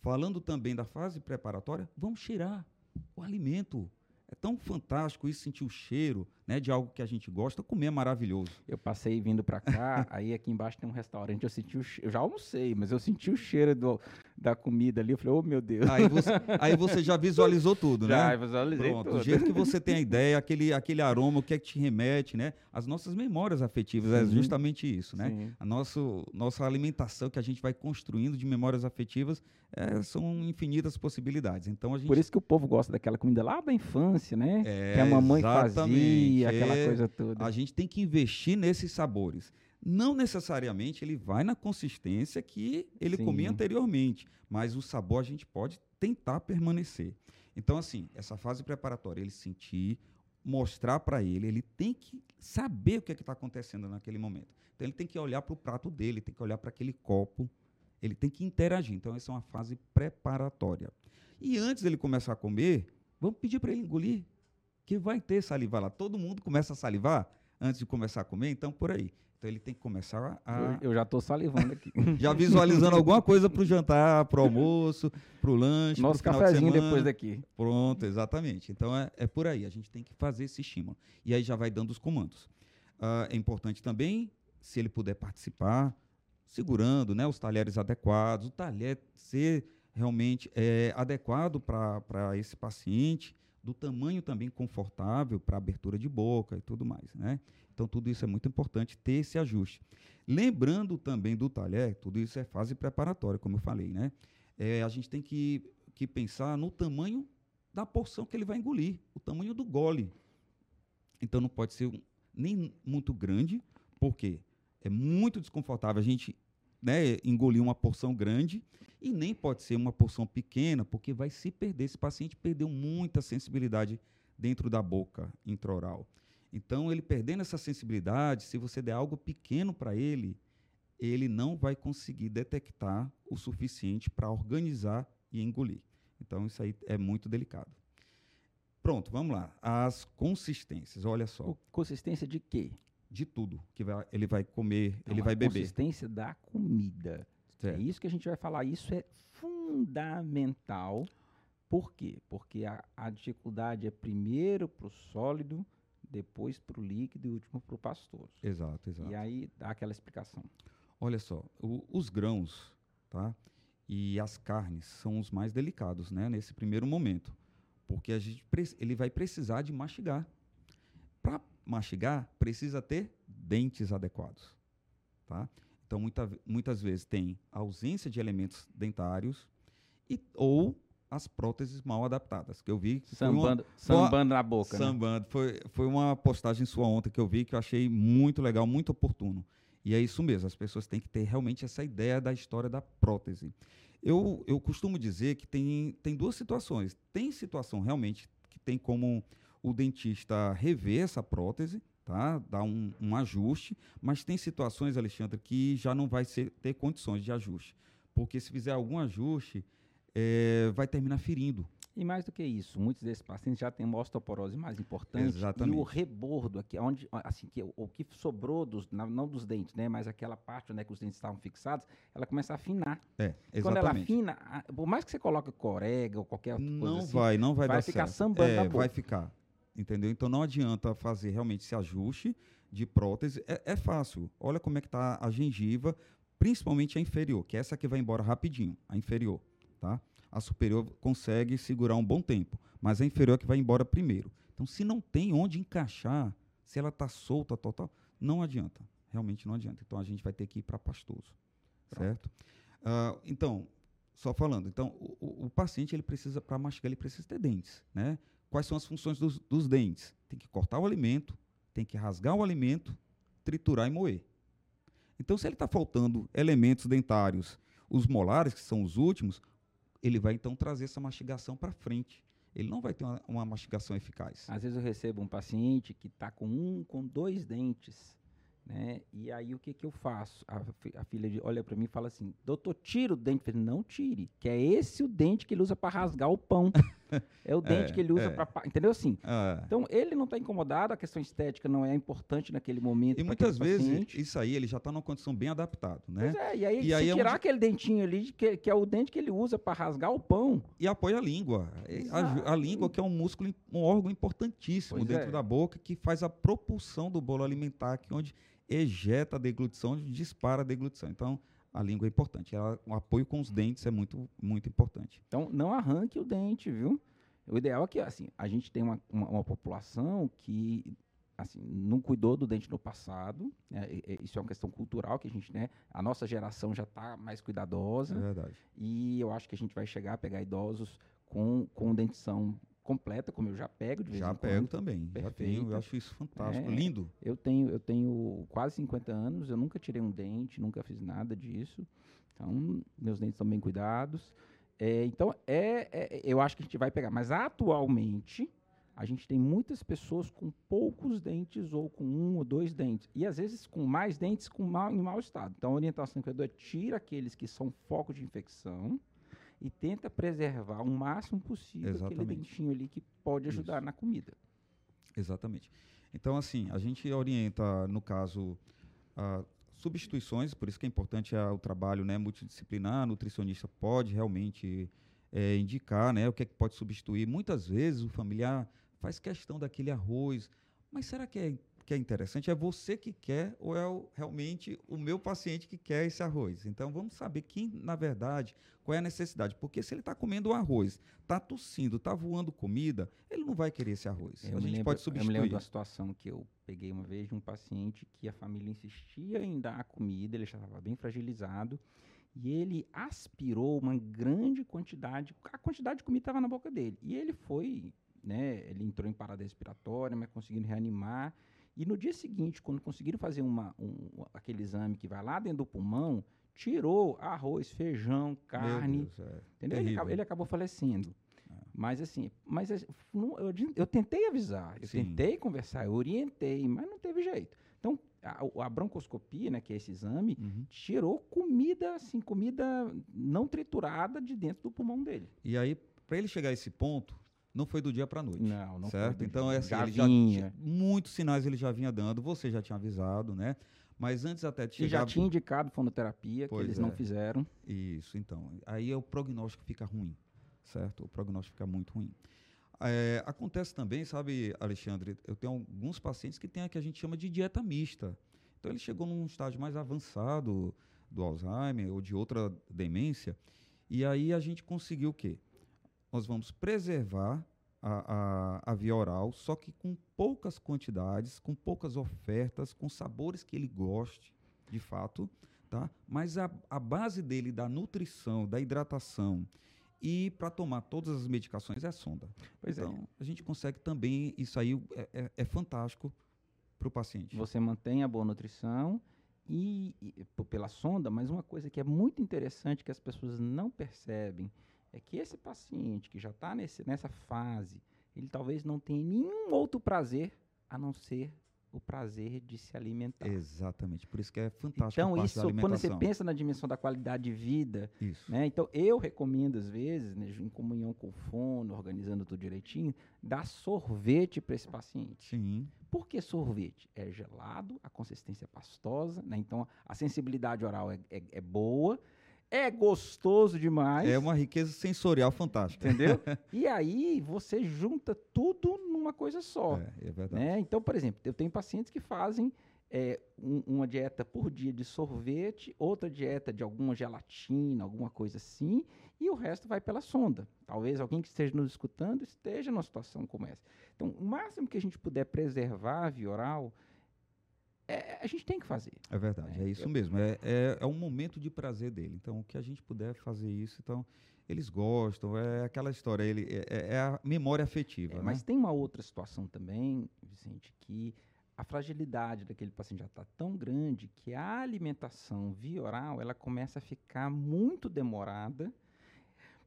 falando também da fase preparatória, vamos cheirar o alimento. É tão fantástico isso, sentir o cheiro né, de algo que a gente gosta. Comer é maravilhoso. Eu passei vindo pra cá, aí aqui embaixo tem um restaurante, eu senti o eu já almocei, mas eu senti o cheiro do- da comida ali, eu falei, oh meu Deus. Aí você, aí você já visualizou tudo, já, né? eu visualizei Pronto, tudo. do jeito que você tem a ideia, aquele, aquele aroma, o que é que te remete, né? As nossas memórias afetivas, é Sim. justamente isso, né? Sim. A nosso, nossa alimentação que a gente vai construindo de memórias afetivas é, são infinitas possibilidades. Então a gente Por isso que o povo gosta daquela comida lá da infância, né? É, que a mamãe exatamente, fazia, aquela coisa toda. a gente tem que investir nesses sabores. Não necessariamente ele vai na consistência que ele Sim. comia anteriormente, mas o sabor a gente pode tentar permanecer. Então, assim, essa fase preparatória, ele sentir, mostrar para ele, ele tem que saber o que é está acontecendo naquele momento. Então, ele tem que olhar para o prato dele, tem que olhar para aquele copo, ele tem que interagir. Então, essa é uma fase preparatória. E antes dele começar a comer, vamos pedir para ele engolir, que vai ter saliva lá. Todo mundo começa a salivar antes de começar a comer, então por aí. Então ele tem que começar a. Eu, já tô salivando aqui. Já visualizando alguma coisa para o jantar, para o almoço, para o lanche, Nosso de cafezinho semana. depois daqui. Pronto, exatamente. Então é, é por aí. A gente tem que fazer esse estímulo. E aí já vai dando os comandos. Ah, é importante também, se ele puder participar, segurando né, os talheres adequados, o talher ser realmente é, adequado para esse paciente, do tamanho também confortável para abertura de boca e tudo mais. Né? Então, tudo isso é muito importante ter esse ajuste. Lembrando também do talher, tudo isso é fase preparatória, como eu falei. Né? É, a gente tem que, que pensar no tamanho da porção que ele vai engolir, o tamanho do gole. Então não pode ser nem muito grande, porque é muito desconfortável a gente né, engolir uma porção grande, e nem pode ser uma porção pequena, porque vai se perder. Esse paciente perdeu muita sensibilidade dentro da boca intraoral. Então, ele perdendo essa sensibilidade, se você der algo pequeno para ele, ele não vai conseguir detectar o suficiente para organizar e engolir. Então, isso aí é muito delicado. Pronto, vamos lá. As consistências, olha só, O- Consistência de quê? De tudo que vai- ele vai comer, Não, ele a vai beber. Consistência da comida. É Certo. isso que a gente vai falar. Isso é fundamental. Por quê? Porque a, a dificuldade é primeiro para o sólido, depois para o líquido e último para o pastoso. Exato, exato. E aí dá aquela explicação. Olha só, o- os grãos, tá? E as carnes são os mais delicados, né? Nesse primeiro momento, porque a gente ele vai precisar de mastigar. Mastigar, precisa ter dentes adequados, tá? Então, muita muitas vezes tem ausência de elementos dentários e, ou as próteses mal adaptadas, que eu vi que foi uma- Sambando, sambando na boca. né? Sambando. Foi, foi uma postagem sua ontem que eu vi que eu achei muito legal, muito oportuno. E é isso mesmo, as pessoas têm que ter realmente essa ideia da história da prótese. Eu, eu costumo dizer que tem, tem duas situações. Tem situação realmente que tem como o dentista rever essa prótese, tá? dar um, um ajuste, mas tem situações, Alexandre, que já não vai ser, ter condições de ajuste. Porque se fizer algum ajuste, eh, vai terminar ferindo. E mais do que isso, muitos desses pacientes já têm uma osteoporose mais importante. E Exatamente. o rebordo aqui, onde, assim, que, o, o que sobrou, dos, não dos dentes, né? Mas aquela parte onde é que os dentes estavam fixados, ela começa a afinar. É, E Quando ela exatamente. afina, por mais que você coloque corega ou qualquer outra coisa Não assim, vai, não vai, vai dar ficar certo. sambando é, vai ficar. Entendeu? Então não adianta fazer realmente esse ajuste de prótese. É, é fácil. Olha como é que tá a gengiva, principalmente a inferior, que é essa que vai embora rapidinho, a inferior, tá? A superior consegue segurar um bom tempo, mas a inferior é que vai embora primeiro. Então se não tem onde encaixar, Se ela está solta total, não adianta. Realmente não adianta. Então a gente vai ter que ir para pastoso. Pronto. Certo? Ah, então, só falando, então o, o- o paciente ele precisa, para mastigar, ele precisa ter dentes. Né? Quais são as funções dos, dos dentes? Tem que cortar o alimento, tem que rasgar o alimento, triturar e moer. Então, se ele está faltando elementos dentários, os molares, que são os últimos, ele vai então trazer essa mastigação para frente. Ele não vai ter uma, uma mastigação eficaz. Às vezes eu recebo um paciente que está com um, com dois dentes, né? E aí o que que eu faço? A, a filha de- olha para mim e fala assim: "Doutor, tira o dente". Eu falei, não tire, que é esse o dente que ele usa para rasgar o pão. é o dente É, que ele usa é. para, entendeu assim? Ah, Então ele não está incomodado, a questão estética não é importante naquele momento e muitas vezes paciente. isso aí ele já está numa condição bem adaptado, né? Pois é, e aí, E se aí é tirar onde- aquele dentinho ali, que, que é o dente que ele usa para rasgar o pão, E apoia a língua. E A, a língua que é um músculo, um órgão importantíssimo Pois dentro é. da boca que faz a propulsão do bolo alimentar, que onde ejeta a deglutição, onde dispara a deglutição. Então, a língua é importante. Ela, o apoio com os dentes é muito, muito importante. Então, não arranque o dente, viu? O ideal é que, assim, a gente tem uma, uma, uma população que, assim, não cuidou do dente no passado, né? Isso é uma questão cultural que a gente, né? A nossa geração já está mais É cuidadosa verdade. e eu acho que a gente vai chegar a pegar idosos com, com dentição completa, como eu já pego de vez Já em pego quando. também. Já tenho, Perfeita. eu acho isso fantástico. É. Lindo. Eu tenho, eu tenho quase 50 anos, eu nunca tirei um dente, nunca fiz nada disso. Então, meus dentes estão bem cuidados. É, então, é, é- eu acho que a gente vai pegar. Mas atualmente, a gente tem muitas pessoas com poucos dentes ou com um ou dois dentes. E às vezes com mais dentes com mau, em mau estado. Então, a orientação que eu dou é tira aqueles que são foco de infecção e tenta preservar o máximo possível aquele Exatamente. dentinho ali que pode ajudar Isso. na comida. Exatamente. Então, assim, a gente orienta, no caso, a substituições, por isso que é importante a- o trabalho né, multidisciplinar, a nutricionista pode realmente eh, indicar né, o que é que pode substituir. Muitas vezes o familiar faz questão daquele arroz, mas será que é, que é interessante? É você que quer ou é o- realmente o meu paciente que quer esse arroz? Então, vamos saber quem, na verdade, qual é a necessidade. Porque se ele está comendo o arroz, está tossindo, está voando comida, ele não vai querer esse arroz. Eu a gente lembro- pode Eu me substituir. lembro uma situação que eu peguei uma vez de um paciente que a família insistia em dar a comida, ele já estava bem fragilizado, e ele aspirou uma grande quantidade, a quantidade de comida estava na boca dele. E ele foi, né, ele entrou em parada respiratória, mas conseguindo reanimar. E no dia seguinte, quando conseguiram fazer uma, um, aquele exame que vai lá dentro do pulmão, tirou arroz, feijão, carne, Deus, é Entendeu? Ele, acabou, ele acabou falecendo. Mas assim, mas é- não- eu, eu tentei avisar, eu Sim. tentei conversar, eu orientei, mas não teve jeito. Então, a, a broncoscopia, né, que é esse exame, Uhum. tirou comida, assim, comida não triturada de dentro do pulmão dele. E aí, para ele chegar a esse ponto, não foi do dia para noite. Não, não foi certo? do Então, é assim, Já ele já tinha- muitos sinais ele já vinha dando, você já tinha avisado, né? Mas antes até de E já chegar. tinha indicado fonoterapia, Pois que eles é. não fizeram. Isso, então. Aí é o prognóstico fica ruim, certo? O prognóstico fica muito ruim. É, acontece também, sabe, Alexandre, eu tenho alguns pacientes que têm a que a gente chama de dieta mista. Então ele chegou num estágio mais avançado do Alzheimer ou de outra demência, e aí a gente conseguiu o quê? Nós vamos preservar a, a, a via oral, só que com poucas quantidades, com poucas ofertas, com sabores que ele goste, de fato, tá? Mas a, a base dele da nutrição, da hidratação e para tomar todas as medicações é a sonda. Pois é. então, a gente consegue também, isso aí é, é- é fantástico para o paciente. Você mantém a boa nutrição e, e pela sonda, mas uma coisa que é muito interessante que as pessoas não percebem é que esse paciente que já está nessa fase, ele talvez não tenha nenhum outro prazer a não ser o prazer de se alimentar. Exatamente, por isso que é fantástico Então, isso, quando você pensa na dimensão da qualidade de vida, Isso. né? Então, eu recomendo, às vezes, né, em comunhão com o fono, organizando tudo direitinho, dar sorvete para esse paciente. Sim, Por que sorvete? É gelado, a consistência é pastosa, né? Então a sensibilidade oral é, é- é boa, é gostoso demais. é uma riqueza sensorial fantástica. Entendeu? e aí você junta tudo numa coisa só. É, é verdade. né? Então, por exemplo, eu tenho pacientes que fazem é, um- uma dieta por dia de sorvete, outra dieta de alguma gelatina, alguma coisa assim, e o resto vai pela sonda. Talvez alguém que esteja nos escutando esteja numa situação como essa. Então, o máximo que a gente puder preservar a via oral, é, a gente tem que fazer. É verdade, É, é isso mesmo. É, é, é um momento de prazer dele. Então, o que a gente puder fazer isso, então, eles gostam, é aquela história, ele, é, é- é a memória afetiva. É, né? mas tem uma outra situação também, Vicente, que a fragilidade daquele paciente já está tão grande que a alimentação via oral ela começa a ficar muito demorada,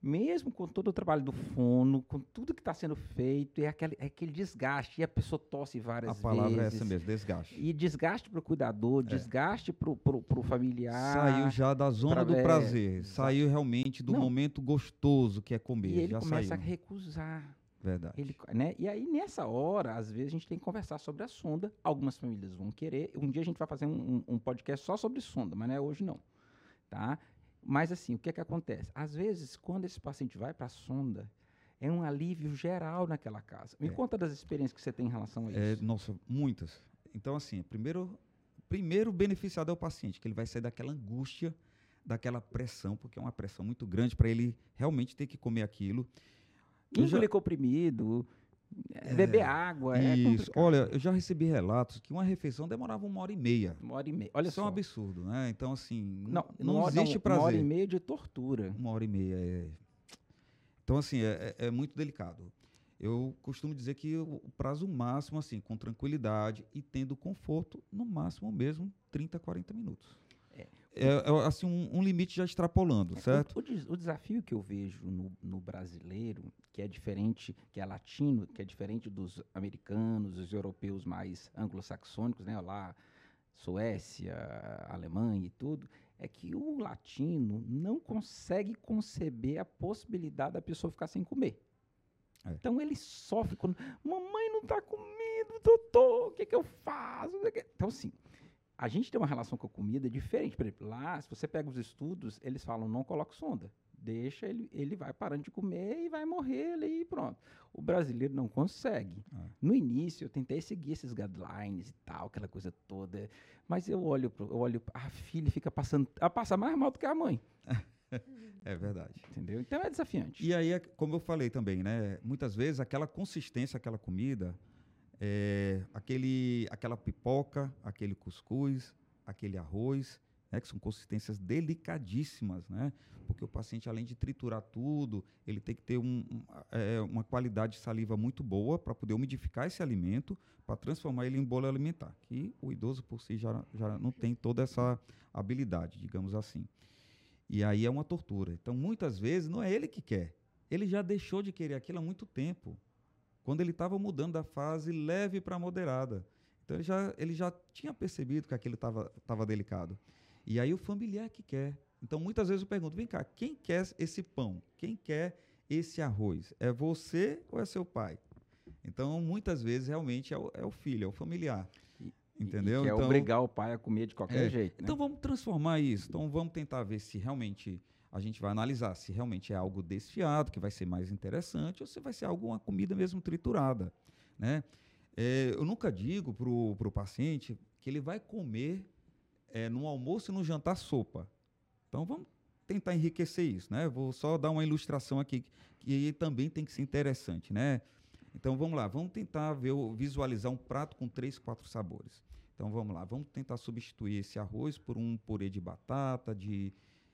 mesmo com todo o trabalho do fono, com tudo que está sendo feito, é aquele, é aquele desgaste, e a pessoa tosse várias a palavra é vezes. essa mesmo, desgaste. E desgaste para o cuidador, desgaste para o familiar. Saiu já da zona pra- do é, prazer, saiu realmente do Não. momento gostoso que é comer, E ele já começa saiu. a recusar. Verdade. Ele, né? E aí, nessa hora, às vezes, a gente tem que conversar sobre a sonda. Algumas famílias vão querer. Um dia a gente vai fazer um, um- um podcast só sobre sonda, mas não é hoje não. Tá? Mas assim, o que é que acontece? Às vezes, quando esse paciente vai para a sonda, é um alívio geral naquela casa. Me É. conta das experiências que você tem em relação a É, isso. nossa, muitas. Então, assim, primeiro, primeiro beneficiado é o paciente, que ele vai sair daquela angústia, daquela pressão, porque é uma pressão muito grande para ele realmente ter que comer aquilo. Engolir comprimido, é, beber água, é Isso. complicado. Olha, eu já recebi relatos que uma refeição demorava uma hora e meia. Uma hora e meia. Olha Isso é só. um absurdo, né? Então, assim, Não, não, existe não, prazer. Uma hora e meia de tortura. Uma hora e meia. É... Então, assim, é, é- é muito delicado. Eu costumo dizer que o prazo máximo, assim, com tranquilidade e tendo conforto, no máximo mesmo 30, 40 minutos. É. É, assim, um, um limite já extrapolando, É, certo? O, o des- o desafio que eu vejo no, no brasileiro, que é diferente, que é latino, que é diferente dos americanos, dos europeus mais anglo-saxônicos, né, lá, Suécia, Alemanha e tudo, é que o latino não consegue conceber a possibilidade da pessoa ficar sem comer. É. Então ele sofre quando, mamãe não está comendo, doutor, o que, que eu faço? Não sei o quê." Então, assim, a gente tem uma relação com a comida diferente. Por exemplo, lá, se você pega os estudos, eles falam, não coloque sonda. Deixa ele, ele vai parando de comer e vai morrer ali e pronto. O brasileiro não consegue. Ah. No início, eu tentei seguir esses guidelines e tal, aquela coisa toda. Mas eu olho, pro, eu olho, a filha fica passando, ela passa mais mal do que a mãe, É verdade. entendeu? Então é desafiante. E aí, como eu falei também, né? Muitas vezes aquela consistência, aquela comida, é, aquele, aquela pipoca, aquele cuscuz, aquele arroz, né? Que são consistências delicadíssimas, né? Porque o paciente, além de triturar tudo, ele tem que ter um, um, é, uma qualidade de saliva muito boa para poder umidificar esse alimento, para transformar ele em bolo alimentar. Que o idoso por si já, já não tem toda essa habilidade, digamos assim. E aí é uma tortura. Então, muitas vezes, não é ele que quer. Ele já deixou de querer aquilo há muito tempo. Quando ele estava mudando da fase leve para moderada. Então, ele já, ele já tinha percebido que aquilo estava delicado. E aí o familiar que quer. Então, muitas vezes eu pergunto, vem cá, quem quer esse pão? Quem quer esse arroz? É você ou é seu pai? Então, muitas vezes, realmente, é o, é o filho, é o familiar. Entendeu? E quer Então- obrigar o pai a comer de qualquer É, jeito. né? Então vamos transformar isso. Então vamos tentar ver se realmente a gente vai analisar se realmente é algo desfiado, que vai ser mais interessante, ou se vai ser alguma comida mesmo triturada. Né? É, eu nunca digo para o paciente que ele vai comer é, no almoço e no jantar sopa. Então vamos tentar enriquecer isso. Né? Vou só dar uma ilustração aqui que também tem que ser interessante. Né? Então vamos lá, vamos tentar ver, visualizar um prato com três, quatro sabores. Então vamos lá, vamos tentar substituir esse arroz por um purê de batata, de,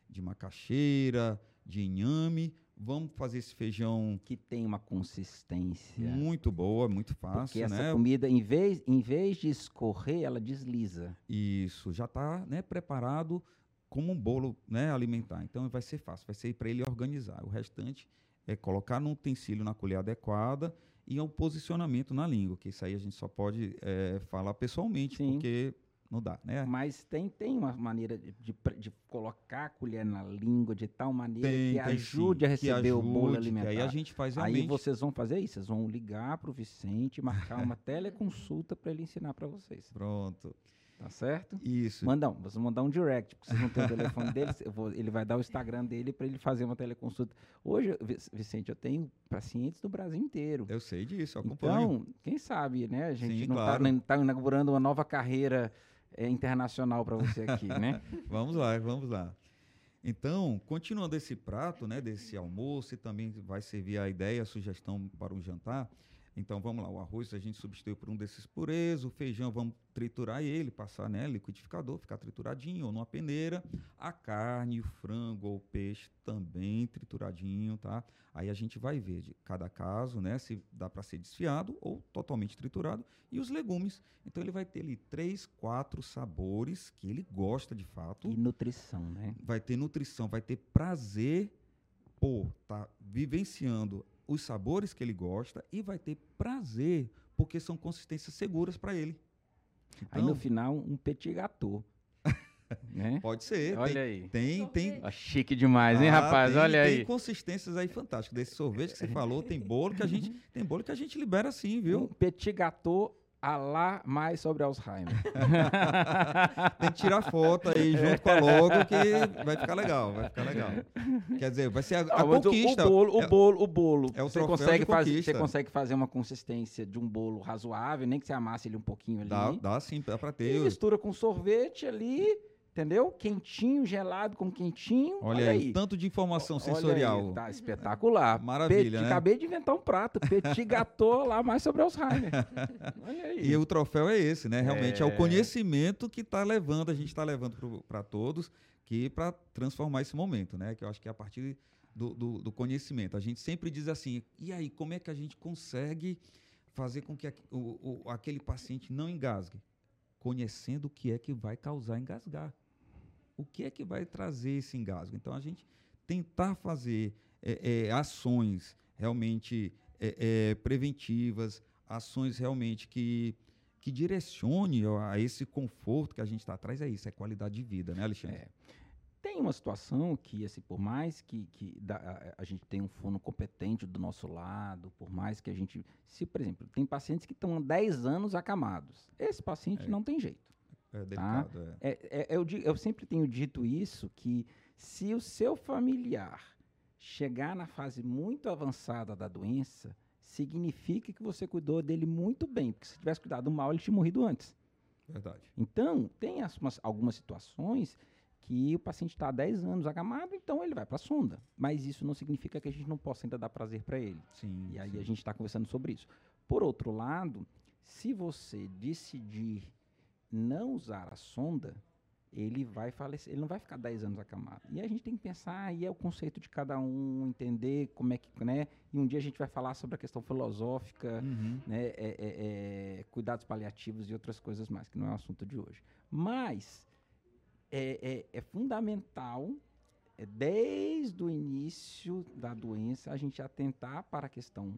de macaxeira, de inhame. Vamos fazer esse feijão Que tem uma consistência. muito boa, muito Porque fácil, essa né? comida, em vez, em vez de escorrer, ela desliza. Isso, já está né, preparado como um bolo né, alimentar. Então vai ser fácil, vai ser para ele organizar. O restante é colocar no utensílio na colher adequada e o posicionamento na língua, que isso aí a gente só pode é, falar pessoalmente, Sim. porque não dá, né? Mas tem, tem uma maneira de, de de colocar a colher na língua de tal maneira Tem, que tem ajude sim, a receber o bolo ajude, alimentar. Aí a gente faz Aí realmente. vocês vão fazer isso, vocês vão ligar para o Vicente, marcar uma teleconsulta para ele ensinar para vocês. Pronto. Tá certo? Isso. Mandar, um- vocês vão mandar um direct, porque vocês vão ter o telefone dele, vou- ele vai dar o Instagram dele para ele fazer uma teleconsulta. Hoje, Vi- Vicente, eu tenho pacientes do Brasil inteiro. Eu sei disso, eu acompanho. Então, quem sabe, né? A gente Sim, não claro. está inaugurando uma nova carreira é, internacional para você aqui, né? vamos lá, vamos lá. Então, continuando esse prato, né, desse almoço, e também vai servir a ideia, a sugestão para o jantar. Então, vamos lá, o arroz a gente substitui por um desses purês, o feijão vamos triturar ele, passar né, liquidificador, ficar trituradinho, ou numa peneira. A carne, o frango ou o peixe também trituradinho, tá? Aí a gente vai ver de cada caso, né, se dá para ser desfiado ou totalmente triturado. E os legumes, então ele vai ter ali três, quatro sabores que ele gosta de fato. E nutrição, né? Vai ter nutrição, vai ter prazer por estar tá vivenciando os sabores que ele gosta e vai ter prazer, porque são consistências seguras para ele. Então, aí no final, um petit gâteau. né? Pode ser. Olha tem, aí. Tem, tem. Ah, chique demais, hein, ah, rapaz? Tem, Olha tem aí. Tem consistências aí fantásticas. Desse sorvete que você falou, tem bolo que a gente tem bolo que a gente libera assim, viu? Um petit gâteau a lá mais sobre Alzheimer. Tem que tirar foto aí junto com a logo que vai ficar legal, vai ficar legal. Quer dizer, vai ser a, a conquista. O bolo, o é, bolo, o bolo. É o você consegue fazer, Você consegue fazer uma consistência de um bolo razoável, nem que você amasse ele um pouquinho ali. Dá, dá sim, dá pra ter. E mistura com sorvete ali Entendeu? Quentinho, gelado com quentinho. Olha, olha aí, tanto de informação sensorial. Aí, tá espetacular. Maravilha, Petit, né? Acabei de inventar um prato. Petit gâteau lá mais sobre Alzheimer. olha aí. E o troféu é esse, né? Realmente é, é o conhecimento que está levando, a gente está levando para todos, que para transformar esse momento, né? Que eu acho que é a partir do, do, do, conhecimento. A gente sempre diz assim, e aí, como é que a gente consegue fazer com que a, o, o, aquele paciente não engasgue? Conhecendo o que é que vai causar engasgar o que é que vai trazer esse engasgo. Então, a gente tentar fazer é, é, ações realmente é, é preventivas, ações realmente que, que direcione a esse conforto que a gente está atrás, é isso, é qualidade de vida, né, Alexandre? É. Tem uma situação que, assim, por mais que, que da, a, a, gente tenha um fono competente do nosso lado, por mais que a gente. Se, por exemplo, tem pacientes que estão há 10 anos acamados. Esse paciente é. não tem jeito. É tá? delicado, tá? é. É, eu, eu sempre tenho dito isso, que se o seu familiar chegar na fase muito avançada da doença, significa que você cuidou dele muito bem, porque se tivesse cuidado mal, ele tinha morrido antes. Verdade. Então, tem as, algumas situações que o paciente está há 10 anos acamado, então ele vai para a sonda. Mas isso não significa que a gente não possa ainda dar prazer para ele. Sim, e aí sim. a gente está conversando sobre isso. Por outro lado, se você decidir não usar a sonda, ele vai falecer, ele não vai ficar 10 anos acamado. E a gente tem que pensar, aí é o conceito de cada um, entender como é que, né? E um dia a gente vai falar sobre a questão filosófica, uhum. né? É, é, é, cuidados paliativos e outras coisas mais, que não é o assunto de hoje. Mas é, é, é fundamental, é, desde o início da doença, a gente atentar para a questão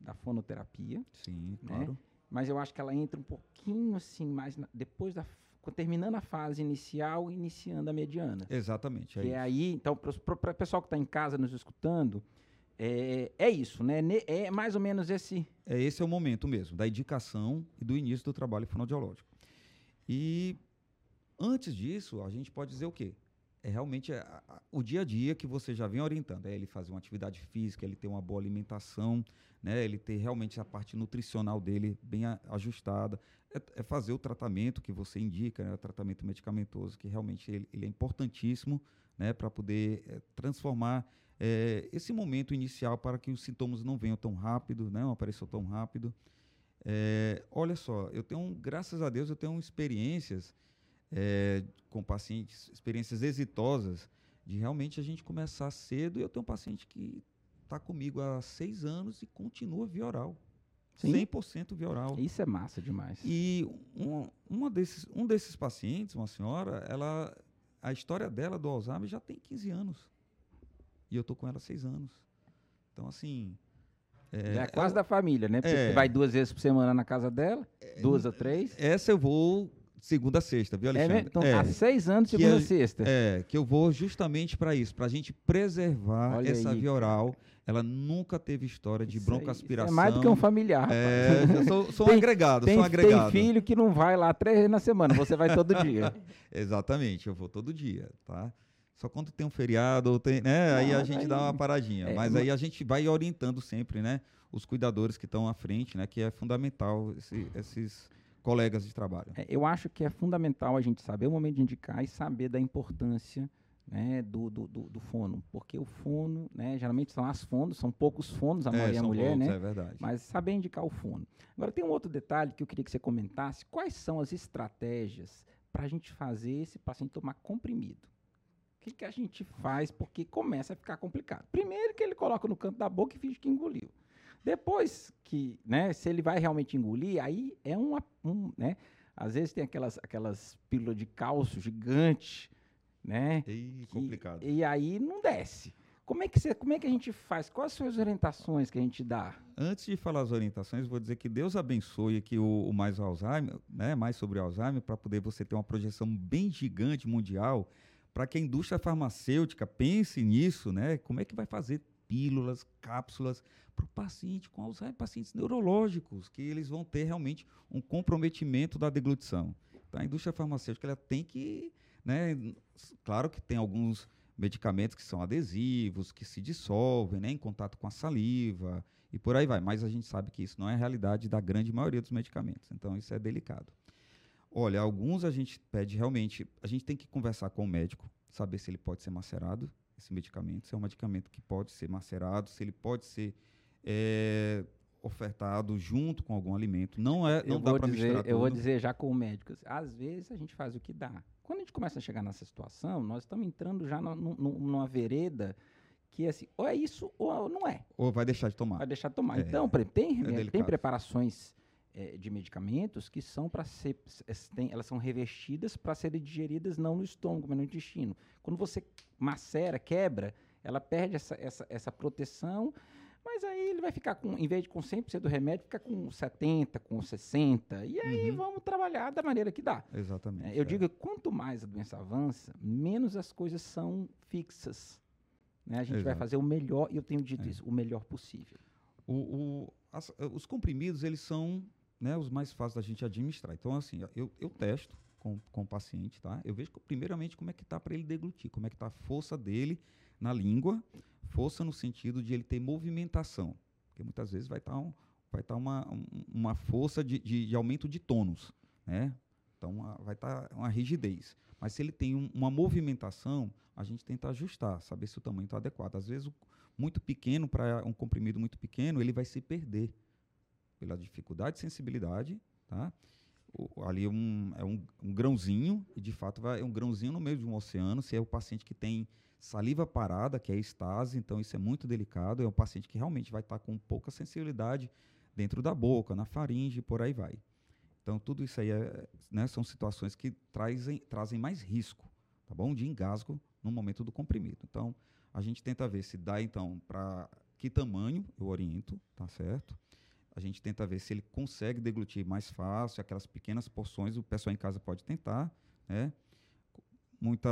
da fonoterapia. Sim, né? claro mas eu acho que ela entra um pouquinho assim, mais na, depois da terminando a fase inicial, iniciando a mediana. Exatamente. É que é aí, então, para o pessoal que está em casa nos escutando, é, é isso, né? É mais ou menos esse. É esse é o momento mesmo da indicação e do início do trabalho fonoaudiológico. E antes disso, a gente pode dizer o quê? É realmente a, a, o dia a dia que você já vem orientando. É ele fazer uma atividade física, ele ter uma boa alimentação, né? Ele ter realmente a parte nutricional dele bem a, ajustada, é, é, fazer o tratamento que você indica, né? o tratamento medicamentoso, que realmente ele, ele é importantíssimo, né? Para poder é, transformar é, esse momento inicial para que os sintomas não venham tão rápido, né? Não apareçam tão rápido. É, olha só, eu tenho, graças a Deus, eu tenho experiências é, com pacientes, experiências exitosas de realmente a gente começar cedo. E eu tenho um paciente que está comigo há seis anos e continua vioral. Sim. 100% vioral. Isso é massa demais. E um, uma desses, um desses pacientes, uma senhora, ela, a história dela do Alzheimer já tem 15 anos. E eu tô com ela há seis anos. Então, assim. É, é quase da família, né? Porque é, você vai duas vezes por semana na casa dela, é, duas ou três. Essa eu vou segunda a sexta, viu, é Alexandre? É, então, é, há seis anos, segunda a sexta. É, que eu vou justamente para isso, para a gente preservar Olha essa aí, via oral. Ela nunca teve história de broncoaspiração. É mais do que um familiar. É, eu sou, sou tem, um agregado, tem, sou um agregado. Tem filho que não vai lá três vezes na semana, você vai todo dia. Exatamente, eu vou todo dia, tá? Só quando tem um feriado, tem, né? aí a gente aí, dá uma paradinha. É, mas aí a gente vai orientando sempre, né? Os cuidadores que estão à frente, né? Que é fundamental esse, esses colegas de trabalho? É, eu acho que é fundamental a gente saber o momento de indicar e saber da importância né, do, do, do, do fono, porque o fono, né, geralmente são as fonos, são poucos fonos, a maioria é mulher, poucos, né? É verdade. Mas saber indicar o fono. Agora tem um outro detalhe que eu queria que você comentasse, quais são as estratégias para a gente fazer esse paciente tomar comprimido? O que, que a gente faz? Porque começa a ficar complicado. Primeiro que ele coloca no canto da boca e finge que engoliu. Depois que, né, se ele vai realmente engolir, aí é uma, um, né, às vezes tem aquelas, aquelas pílulas de cálcio gigante, né, E que- complicado. e aí não desce. Como é que você, como é que a gente faz? Quais são as orientações que a gente dá? Antes de falar as orientações, vou dizer que Deus abençoe aqui o, o mais Alzheimer, né, mais sobre Alzheimer, para poder você ter uma projeção bem gigante mundial, para que a indústria farmacêutica pense nisso, né? Como é que vai fazer pílulas, cápsulas para o paciente com Alzheimer, pacientes neurológicos, que eles vão ter realmente um comprometimento da deglutição. Então, a indústria farmacêutica ela tem que, né, claro que tem alguns medicamentos que são adesivos, que se dissolvem, né, em contato com a saliva e por aí vai. Mas a gente sabe que isso não é a realidade da grande maioria dos medicamentos. Então isso é delicado. Olha, alguns a gente pede realmente, a gente tem que conversar com o médico, saber se ele pode ser macerado, esse medicamento, se é um medicamento que pode ser macerado, se ele pode ser eh, ofertado junto com algum alimento. Não é, não eu dá vou para dizer, misturar eu vou tudo. dizer já com o médico, assim, às vezes a gente faz o que dá. Quando a gente começa a chegar nessa situação, nós estamos entrando já no- no- numa vereda que é assim, ou é isso ou não é. Ou vai deixar de tomar. Vai deixar de tomar. É, então, tem, remédio- tem preparações eh, de medicamentos que são para ser, s- tem- elas são revestidas para serem digeridas não no estômago, mas no intestino. Quando você macera, quebra, ela perde essa, essa, essa proteção, mas aí ele vai ficar com, em vez de com 100% do remédio, fica com 70, com 60, e aí Uhum. vamos trabalhar da maneira que dá. Exatamente. É, eu é. digo que quanto mais a doença avança, menos as coisas são fixas. né? A gente vai Exato. fazer o melhor, e eu tenho dito É. isso, o melhor possível. O, o- as- os comprimidos, eles são né, os mais fáceis da gente administrar. Então, assim, eu, eu testo com, com o paciente, tá? Eu vejo, primeiramente, como é que tá para ele deglutir, como é que tá a força dele na língua, força no sentido de ele ter movimentação, porque muitas vezes vai estar um, vai tá uma, um- uma força de, de, de aumento de tônus, né? Então, a- vai estar uma rigidez. Mas se ele tem um- uma movimentação, a gente tenta ajustar, saber se o tamanho está adequado. Às vezes, o, muito pequeno, para um comprimido muito pequeno, ele vai se perder pela dificuldade de sensibilidade, tá? O- ali um, é um, um grãozinho, e de fato vai, é um grãozinho no meio de um oceano. Se é o paciente que tem saliva parada, que é estase, então isso é muito delicado. É um paciente que realmente vai estar com pouca sensibilidade dentro da boca, na faringe, por aí vai. Então, tudo isso aí é, né, são situações que trazem, trazem mais risco, tá bom? De engasgo no momento do comprimido. Então, a gente tenta ver se dá, então, para que tamanho eu oriento, tá certo? A gente tenta ver se ele consegue deglutir mais fácil, aquelas pequenas porções, o pessoal em casa pode tentar, né? Muita,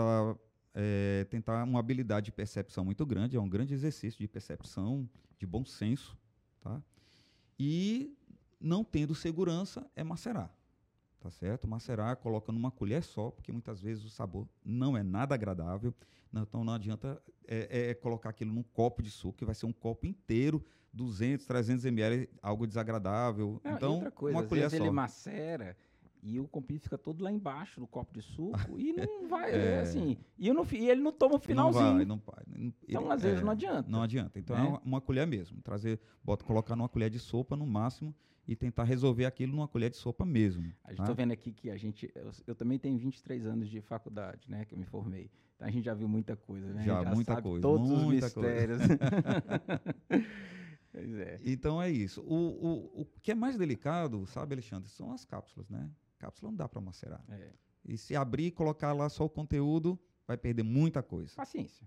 eh, tentar uma habilidade de percepção muito grande, é um grande exercício de percepção, de bom senso, tá? E não tendo segurança é macerar, tá certo? Macerar, coloca numa colher só, porque muitas vezes o sabor não é nada agradável, então não adianta é, é colocar aquilo num copo de suco, que vai ser um copo inteiro 200, 300 ml, algo desagradável. Não, então, outra coisa, uma às colher vezes só. ele macera e o comprimido fica todo lá embaixo do copo de suco e não vai, é. É. assim, e, não, e ele não toma o finalzinho. Não vai, não Então, às vezes, é, não adianta. Não adianta. Então, né? é uma, uma colher mesmo. Trazer, bota, colocar numa colher de sopa no máximo e tentar resolver aquilo numa colher de sopa mesmo. A gente tá? vendo aqui que a gente, eu, eu também tenho 23 anos de faculdade, né, que eu me formei. Então a gente já viu muita coisa, né? Já, gente muita sabe coisa, todos muita os mistérios. pois é. Então é isso. O, o, o que é mais delicado, sabe, Alexandre, são as cápsulas, né? Cápsula não dá para macerar. é. E se abrir e colocar lá só o conteúdo, vai perder muita coisa. Paciência.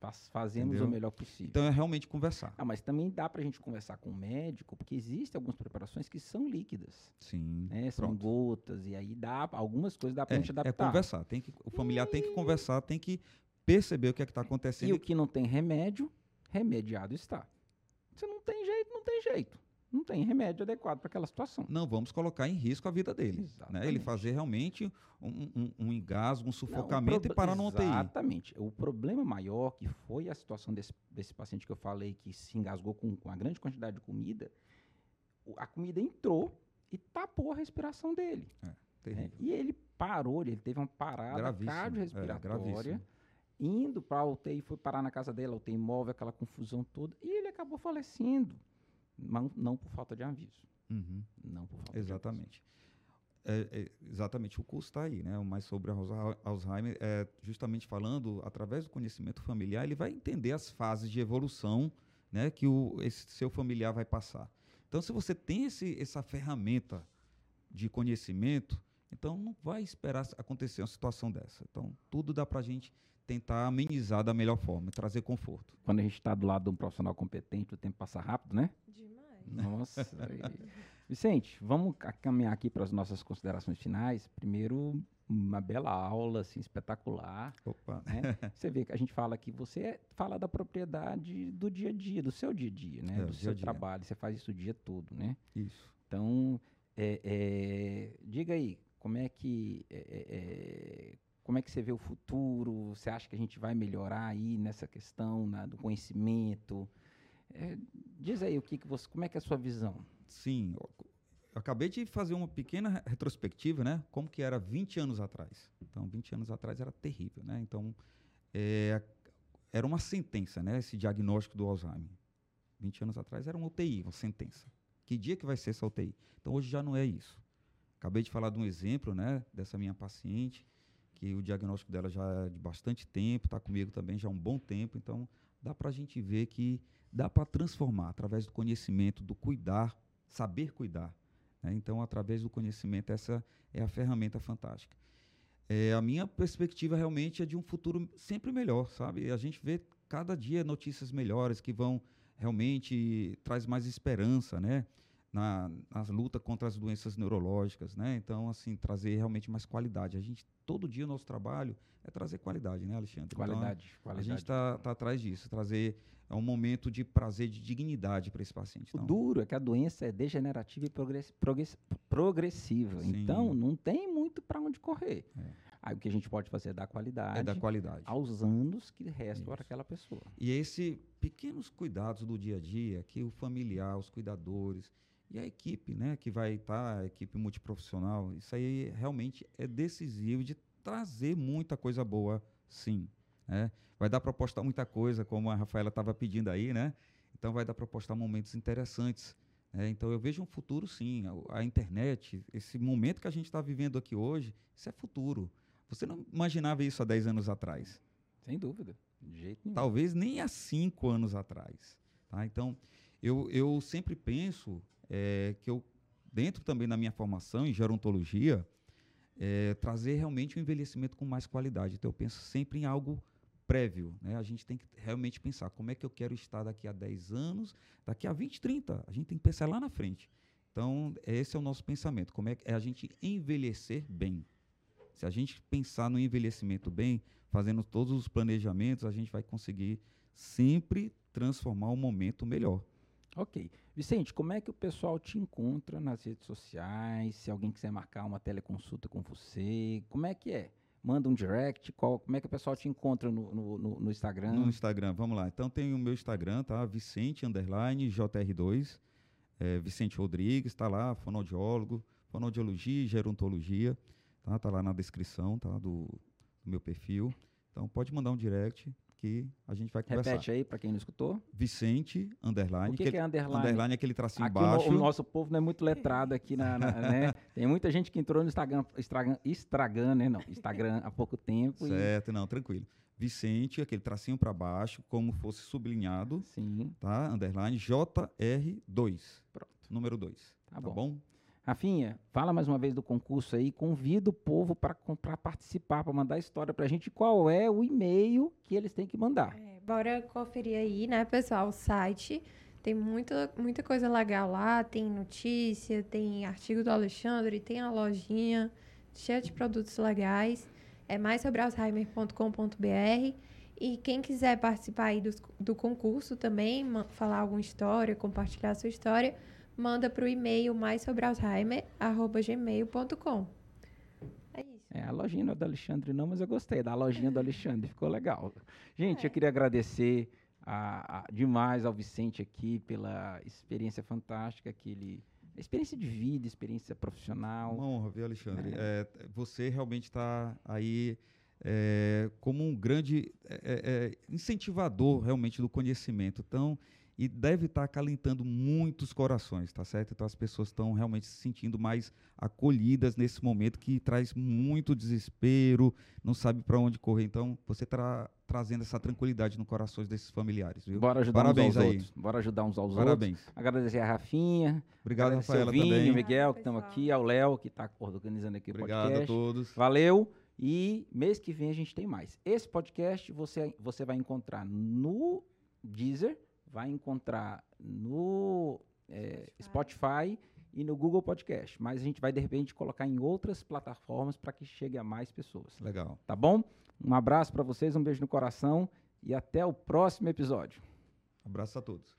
É. Faz- Fazemos Entendeu? o melhor possível. Então é realmente conversar. Ah, mas também dá pra gente conversar com o médico, porque existem algumas preparações que são líquidas, Sim. né? São gotas, e aí dá, algumas coisas dá pra gente É, adaptar. é conversar. Tem que, o familiar tem que conversar, tem que perceber o que é que está acontecendo. E o que não tem remédio, remediado está. Se não tem jeito, não tem jeito. Não tem remédio adequado para aquela situação. Não vamos colocar em risco a vida dele. Né? Ele fazer realmente um, um, um engasgo, um Não, sufocamento proble- e parar no UTI. Exatamente. O problema maior, que foi a situação desse, desse paciente que eu falei, que se engasgou com, com a grande quantidade de comida, a comida entrou e tapou a respiração dele. né? Terrível. E ele parou, ele teve uma parada é, cardiorrespiratória, gravíssimo. indo para a UTI, foi parar na casa dele, a UTI móvel, aquela confusão toda, e ele acabou falecendo. Não, não por falta de aviso. Uhum. Não por falta. Exatamente. É, é, exatamente, o curso está aí, né? O mais sobre Alzheimer, é, justamente falando, através do conhecimento familiar, ele vai entender as fases de evolução né, que o, esse seu familiar vai passar. Então, se você tem esse, essa ferramenta de conhecimento, então não vai esperar acontecer uma situação dessa. Então, tudo dá para a gente tentar amenizar da melhor forma, trazer conforto. Quando a gente está do lado de um profissional competente, o tempo passa rápido, né? Demais. Nossa. Vicente, vamos ca- caminhar aqui para as nossas considerações finais. Primeiro, uma bela aula, assim, espetacular. Opa, né? Você vê que a gente fala que você fala da propriedade do dia a dia, do seu dia a dia, né? É, do seu dia. trabalho. Você faz isso o dia todo, né? isso. Então, é, é, diga aí, como é que é, é, é, como é que você vê o futuro? Você acha que a gente vai melhorar aí nessa questão na- do conhecimento? É, diz aí o que, que você, como é que é a sua visão? Sim, eu ac- eu acabei de fazer uma pequena re- retrospectiva, né? Como que era 20 anos atrás. Então, 20 anos atrás era terrível, né? Então, é, era uma sentença, né? Esse diagnóstico do Alzheimer. 20 anos atrás era uma UTI, uma sentença. Que dia que vai ser essa UTI? Então, hoje já não é isso. Acabei de falar de um exemplo, né? Dessa minha paciente, que o diagnóstico dela já é de bastante tempo, está comigo também já há um bom tempo. Então, dá para a gente ver que dá para transformar através do conhecimento, do cuidar, saber cuidar. né? Então, através do conhecimento, essa é a ferramenta fantástica. É, a minha perspectiva realmente é de um futuro sempre melhor, sabe? A gente vê cada dia notícias melhores que vão realmente traz mais esperança, né? Na, na luta contra as doenças neurológicas, né? Então, assim, trazer realmente mais qualidade. A gente, todo dia, o nosso trabalho é trazer qualidade, né, Alexandre? Então, Qualidade, a qualidade. gente está tá atrás disso, trazer é um momento de prazer, de dignidade para esse paciente. O Então, duro é que a doença é degenerativa e progress- progress- progressiva. Sim. Então, não tem muito para onde correr. É. Aí o que a gente pode fazer é dar qualidade, é da qualidade. aos anos que restam para aquela pessoa. E esse pequenos cuidados do dia a dia que o familiar, os cuidadores e a equipe, né, que vai estar, a equipe multiprofissional, isso aí realmente é decisivo de trazer muita coisa boa, sim. né? Vai dar para postar muita coisa, como a Rafaela estava pedindo aí, né? Então vai dar para postar momentos interessantes. né? Então eu vejo um futuro, sim. A, a internet, esse momento que a gente está vivendo aqui hoje, isso é futuro. Você não imaginava isso há 10 anos atrás. Sem dúvida. De jeito nenhum. Talvez nem há cinco anos atrás. Tá? Então, eu, eu sempre penso eh, que eu, dentro também da minha formação em gerontologia, eh, trazer realmente um envelhecimento com mais qualidade. Então, eu penso sempre em algo prévio. Né? A gente tem que realmente pensar como é que eu quero estar daqui a 10 anos, daqui a 20, 30. A gente tem que pensar lá na frente. Então, esse é o nosso pensamento. Como é, é a gente envelhecer bem. Se a gente pensar no envelhecimento bem, fazendo todos os planejamentos, a gente vai conseguir sempre transformar o momento melhor. Ok. Vicente, como é que o pessoal te encontra nas redes sociais? Se alguém quiser marcar uma teleconsulta com você, como é que é? Manda um direct? Qual, como é que o pessoal te encontra no, no, no- Instagram? No Instagram, vamos lá. Então tem o meu Instagram, tá? Vicente underline JR2. É, Vicente Rodrigues, tá lá, fonoaudiólogo, fonoaudiologia e gerontologia, tá? Tá lá na descrição, tá? Do, do meu perfil. Então pode mandar um direct que a gente vai conversar. Repete aí para quem não escutou. Vicente underline. O que, que é underline? Underline é aquele tracinho Aqui o, baixo. o nosso povo não é muito letrado aqui, na, na- né? Tem muita gente que entrou no Instagram, Instagram, Instagram né? Não, Instagram há pouco tempo. e- Certo, não, tranquilo. Vicente, aquele tracinho para baixo, como fosse sublinhado, Sim, tá? Underline JR2. Pronto. Número 2. tá, Tá bom. bom? Rafinha, fala mais uma vez do concurso aí, convida o povo para participar, para mandar a história pra gente. Qual é o e-mail que eles têm que mandar? É, bora conferir aí, né, pessoal, o site. Tem muita, muita coisa legal lá, tem notícia, tem artigo do Alexandre, tem a lojinha cheia de produtos legais. É mais sobre alzheimer.com.br. E quem quiser participar aí dos- do, concurso também, falar alguma história, compartilhar sua história, manda para o e-mail mais sobre alzheimer.gmail.com. É isso. É, a lojinha não é do Alexandre não, mas eu gostei da lojinha do Alexandre, ficou legal. Gente, É. eu queria agradecer a- a- demais ao Vicente aqui pela experiência fantástica que ele, experiência de vida, experiência profissional. Uma honra, viu, Alexandre? É. É, você realmente está aí é, como um grande é, é, incentivador realmente do conhecimento. Então, e deve estar acalentando muitos corações, tá certo? Então as pessoas estão realmente se sentindo mais acolhidas nesse momento que traz muito desespero, não sabe para onde correr. Então você está trazendo essa tranquilidade no corações desses familiares, viu? Bora ajudar Parabéns uns aos aí. outros. Bora ajudar uns aos Parabéns. outros. Agradecer a Rafinha, Obrigado, Rafaela, também. o Miguel, que pessoal. aqui, ao Léo, que está organizando aqui o Obrigado a podcast. todos. Valeu. E mês que vem a gente tem mais. Esse podcast você, você vai encontrar no Deezer, vai encontrar no eh, Spotify e no Google Podcast. Mas a gente vai, de repente, colocar em outras plataformas para que chegue a mais pessoas. Legal. Tá bom? Um abraço para vocês, um beijo no coração e até o próximo episódio. Abraço a todos.